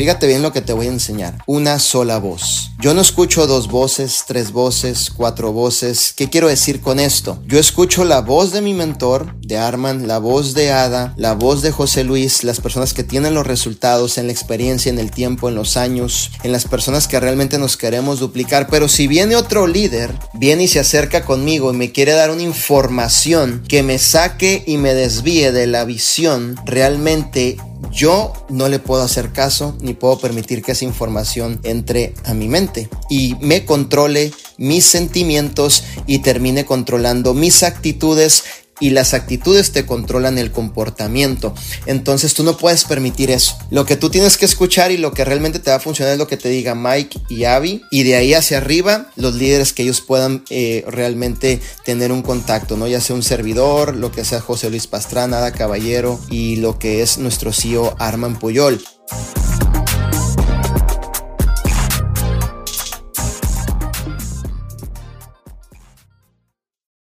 Fíjate bien lo que te voy a enseñar. Una sola voz. Yo no escucho dos voces, tres voces, cuatro voces. ¿Qué quiero decir con esto? Yo escucho la voz de mi mentor, de Arman, la voz de Ada, la voz de José Luis, las personas que tienen los resultados en la experiencia, en el tiempo, en los años, en las personas que realmente nos queremos duplicar. Pero si viene otro líder, viene y se acerca conmigo y me quiere dar una información que me saque y me desvíe de la visión, realmente yo no le puedo hacer caso ni puedo permitir que esa información entre a mi mente y me controle mis sentimientos y termine controlando mis actitudes y las actitudes te controlan el comportamiento. Entonces tú no puedes permitir eso. Lo que tú tienes que escuchar y lo que realmente te va a funcionar es lo que te diga Mike y Abby. Y de ahí hacia arriba, los líderes que ellos puedan eh, realmente tener un contacto, ¿no? Ya sea un servidor, lo que sea José Luis Pastrana, Ada Caballero y lo que es nuestro CEO Arman Puyol.